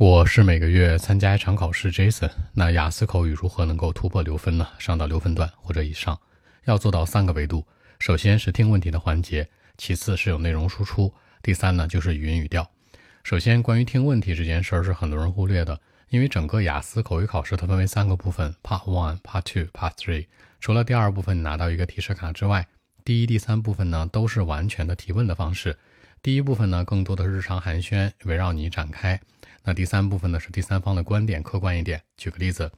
我是每个月参加一场考试，Jason。那雅思口语如何能够突破六分呢？上到六分段或者以上，要做到三个维度：首先是听问题的环节，其次是有内容输出，第三呢就是语音语调。首先，关于听问题这件事儿是很多人忽略的，因为整个雅思口语考试它分为三个部分：Part One、Part Two、Part Three。除了第二部分你拿到一个提示卡之外，第一、第三部分呢都是完全的提问的方式。第一部分呢更多的是日常寒暄，围绕你展开。那第三部分呢是第三方的观点，客观一点。举个例子，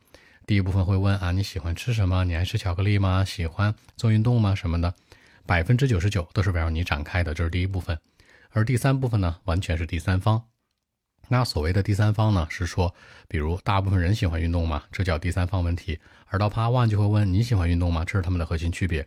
第一部分会问啊你喜欢吃什么？你爱吃巧克力吗？喜欢做运动吗？什么的，百分之九十九都是围绕你展开的，这是第一部分。而第三部分呢，完全是第三方。那所谓的第三方呢，是说，比如大部分人喜欢运动吗？这叫第三方问题。而到 Part One 就会问你喜欢运动吗？这是他们的核心区别。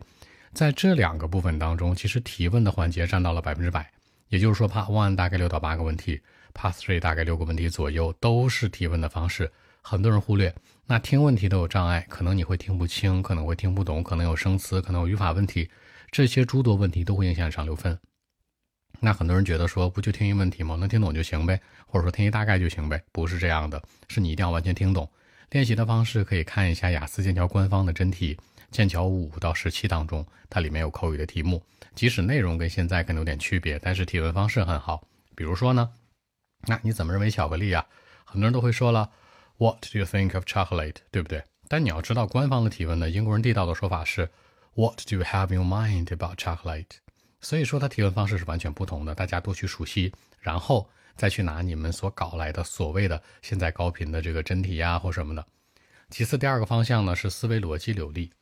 在这两个部分当中，其实提问的环节占到了百分之百。也就是说，Part One 大概六到八个问题。Part Three 大概六个问题左右都是提问的方式，很多人忽略。那听问题都有障碍，可能你会听不清，可能会听不懂，可能有生词，可能有语法问题，这些诸多问题都会影响上六分。那很多人觉得说，不就听一问题吗？能听懂就行呗，或者说听一大概就行呗？不是这样的，是你一定要完全听懂。练习的方式可以看一下雅思剑桥官方的真题，剑桥五到十七当中，它里面有口语的题目，即使内容跟现在可能有点区别，但是提问方式很好。比如说呢？那你怎么认为巧克力啊？很多人都会说了，What do you think of chocolate？对不对？但你要知道，官方的提问呢，英国人地道的说法是，What do you have in mind about chocolate？所以说，它提问方式是完全不同的。大家多去熟悉，然后再去拿你们所搞来的所谓的现在高频的这个真题呀或什么的。其次，第二个方向呢是思维逻辑流利。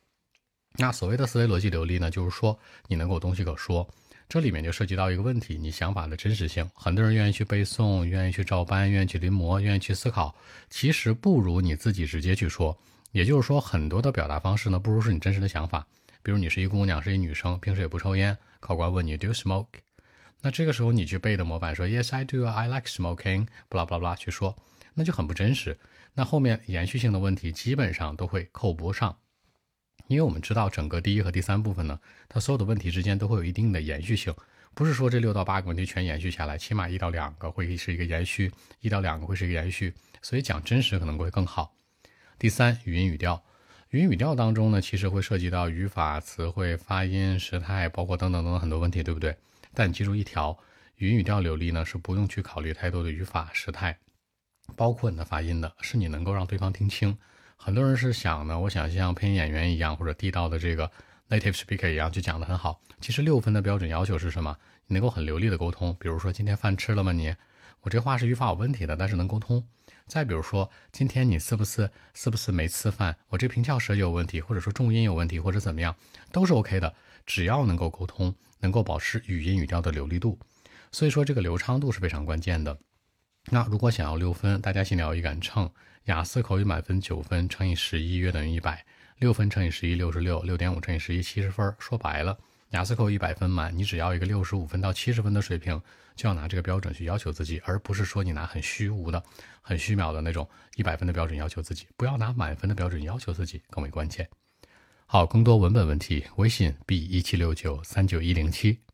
那所谓的思维逻辑流利呢，就是说你能够有东西可说。这里面就涉及到一个问题，你想法的真实性。很多人愿意去背诵，愿意去照搬，愿意去临摹，愿意去思考，其实不如你自己直接去说。也就是说，很多的表达方式呢，不如是你真实的想法。比如你是一姑娘，是一女生，平时也不抽烟，考官问你 Do you smoke？那这个时候你去背的模板说 Yes I do, I like smoking，巴拉巴拉去说，那就很不真实。那后面延续性的问题基本上都会扣不上。因为我们知道，整个第一和第三部分呢，它所有的问题之间都会有一定的延续性，不是说这六到八个问题全延续下来，起码一到两个会是一个延续，一到两个会是一个延续，所以讲真实可能会更好。第三，语音语调，语音语调当中呢，其实会涉及到语法、词汇、发音、时态，包括等等等等很多问题，对不对？但记住一条，语音语调流利呢，是不用去考虑太多的语法、时态，包括你的发音的，是你能够让对方听清。很多人是想呢，我想像配音演员一样，或者地道的这个 native speaker 一样，就讲得很好。其实六分的标准要求是什么？你能够很流利的沟通。比如说，今天饭吃了吗？你，我这话是语法有问题的，但是能沟通。再比如说，今天你是不是是不是没吃饭？我这平翘舌有问题，或者说重音有问题，或者怎么样，都是 OK 的。只要能够沟通，能够保持语音语调的流利度。所以说，这个流畅度是非常关键的。那如果想要六分，大家心里要有一杆秤。雅思口语满分九分乘以十一约等于一百，六分乘以十一六十六，六点五乘以十一七十分。说白了，雅思口语一百分满，你只要一个六十五分到七十分的水平，就要拿这个标准去要求自己，而不是说你拿很虚无的、很虚渺的那种一百分的标准要求自己。不要拿满分的标准要求自己，更为关键。好，更多文本问题，微信 b 一七六九三九一零七。